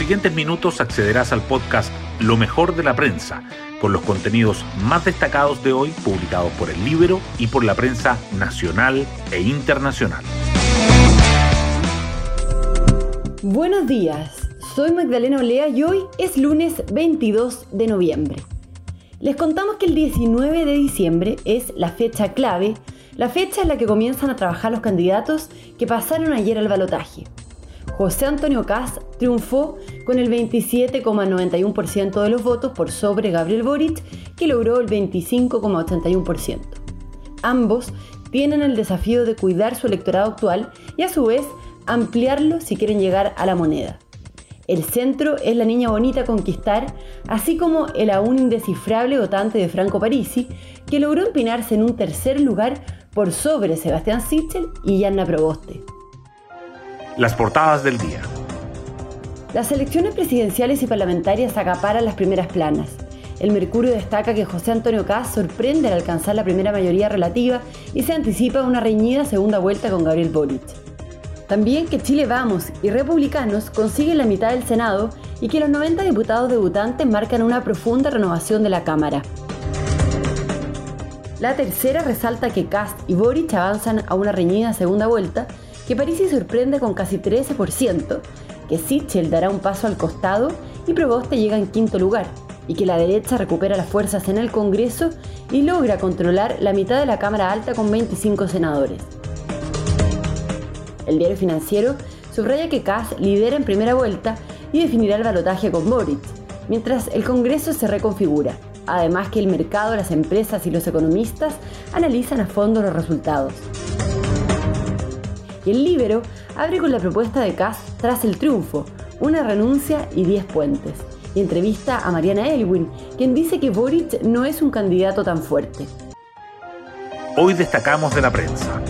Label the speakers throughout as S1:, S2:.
S1: siguientes minutos accederás al podcast Lo mejor de la prensa, con los contenidos más destacados de hoy publicados por el libro y por la prensa nacional e internacional.
S2: Buenos días, soy Magdalena Olea y hoy es lunes 22 de noviembre. Les contamos que el 19 de diciembre es la fecha clave, la fecha en la que comienzan a trabajar los candidatos que pasaron ayer al balotaje. José Antonio Caz triunfó con el 27,91% de los votos por sobre Gabriel Boric, que logró el 25,81%. Ambos tienen el desafío de cuidar su electorado actual y a su vez ampliarlo si quieren llegar a la moneda. El centro es la niña bonita a conquistar, así como el aún indescifrable votante de Franco Parisi, que logró empinarse en un tercer lugar por sobre Sebastián Sichel y Yanna Proboste.
S1: Las portadas del día.
S2: Las elecciones presidenciales y parlamentarias acaparan las primeras planas. El Mercurio destaca que José Antonio Caz sorprende al alcanzar la primera mayoría relativa y se anticipa una reñida segunda vuelta con Gabriel Boric. También que Chile Vamos y Republicanos consiguen la mitad del Senado y que los 90 diputados debutantes marcan una profunda renovación de la Cámara. La tercera resalta que Cast y Boric avanzan a una reñida segunda vuelta que Parisi sorprende con casi 13%, que Sichel dará un paso al costado y Proboste llega en quinto lugar, y que la derecha recupera las fuerzas en el Congreso y logra controlar la mitad de la Cámara Alta con 25 senadores. El diario financiero subraya que Kass lidera en primera vuelta y definirá el balotaje con Boric, mientras el Congreso se reconfigura. Además que el mercado, las empresas y los economistas analizan a fondo los resultados y el Libero abre con la propuesta de Kass tras el triunfo, una renuncia y 10 puentes. Y entrevista a Mariana Elwin, quien dice que Boric no es un candidato tan fuerte.
S1: Hoy destacamos de la prensa.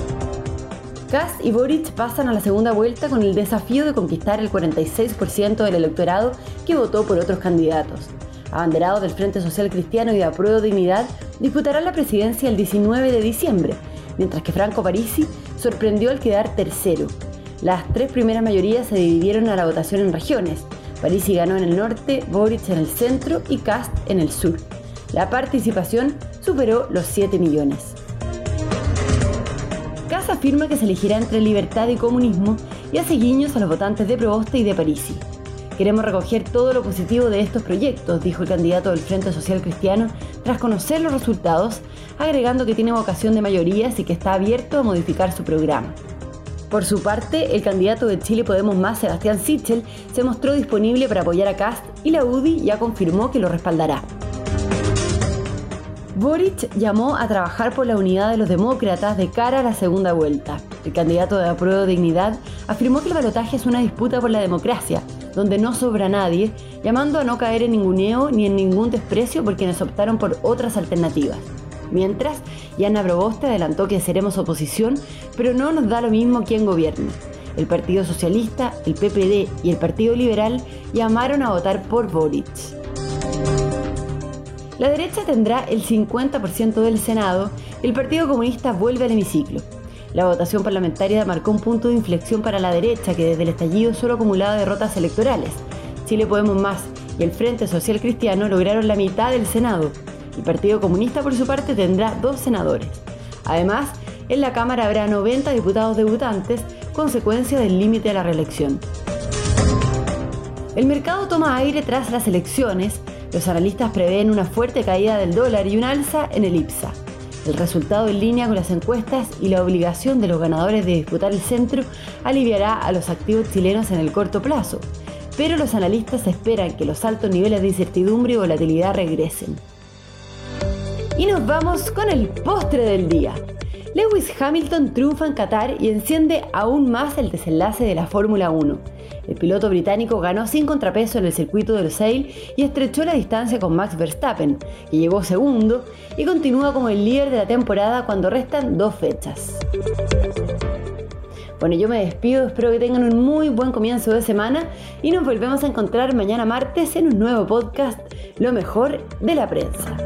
S2: Kass y Boric pasan a la segunda vuelta con el desafío de conquistar el 46% del electorado que votó por otros candidatos. Abanderado del Frente Social Cristiano y de Apruebo Dignidad, disputará la presidencia el 19 de diciembre, mientras que Franco Parisi sorprendió al quedar tercero. Las tres primeras mayorías se dividieron a la votación en regiones. Parisi ganó en el norte, Boric en el centro y Cast en el sur. La participación superó los 7 millones. Cast afirma que se elegirá entre libertad y comunismo y hace guiños a los votantes de Proboste y de Parisi. Queremos recoger todo lo positivo de estos proyectos, dijo el candidato del Frente Social Cristiano tras conocer los resultados, agregando que tiene vocación de mayorías y que está abierto a modificar su programa. Por su parte, el candidato de Chile Podemos Más, Sebastián Sichel, se mostró disponible para apoyar a Cast y la UDI ya confirmó que lo respaldará. Boric llamó a trabajar por la unidad de los demócratas de cara a la segunda vuelta. El candidato de Apruebo Dignidad afirmó que el balotaje es una disputa por la democracia, donde no sobra nadie, llamando a no caer en ninguneo ni en ningún desprecio por quienes optaron por otras alternativas. Mientras, Yana Proboste adelantó que seremos oposición, pero no nos da lo mismo quién gobierne. El Partido Socialista, el PPD y el Partido Liberal llamaron a votar por Boric. La derecha tendrá el 50% del Senado el Partido Comunista vuelve al hemiciclo. La votación parlamentaria marcó un punto de inflexión para la derecha que desde el estallido solo acumulaba derrotas electorales. Chile Podemos Más y el Frente Social Cristiano lograron la mitad del Senado. El Partido Comunista, por su parte, tendrá dos senadores. Además, en la Cámara habrá 90 diputados debutantes, consecuencia del límite a la reelección. El mercado toma aire tras las elecciones. Los analistas prevén una fuerte caída del dólar y un alza en el IPSA. El resultado en línea con las encuestas y la obligación de los ganadores de disputar el centro aliviará a los activos chilenos en el corto plazo, pero los analistas esperan que los altos niveles de incertidumbre y volatilidad regresen. Y nos vamos con el postre del día. Lewis Hamilton triunfa en Qatar y enciende aún más el desenlace de la Fórmula 1. El piloto británico ganó sin contrapeso en el circuito del Sail y estrechó la distancia con Max Verstappen, que llegó segundo y continúa como el líder de la temporada cuando restan dos fechas. Bueno, yo me despido, espero que tengan un muy buen comienzo de semana y nos volvemos a encontrar mañana martes en un nuevo podcast, Lo mejor de la prensa.